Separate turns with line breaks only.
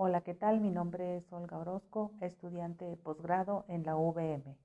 Hola, ¿qué tal? Mi nombre es Olga Orozco, estudiante de posgrado en la UVM.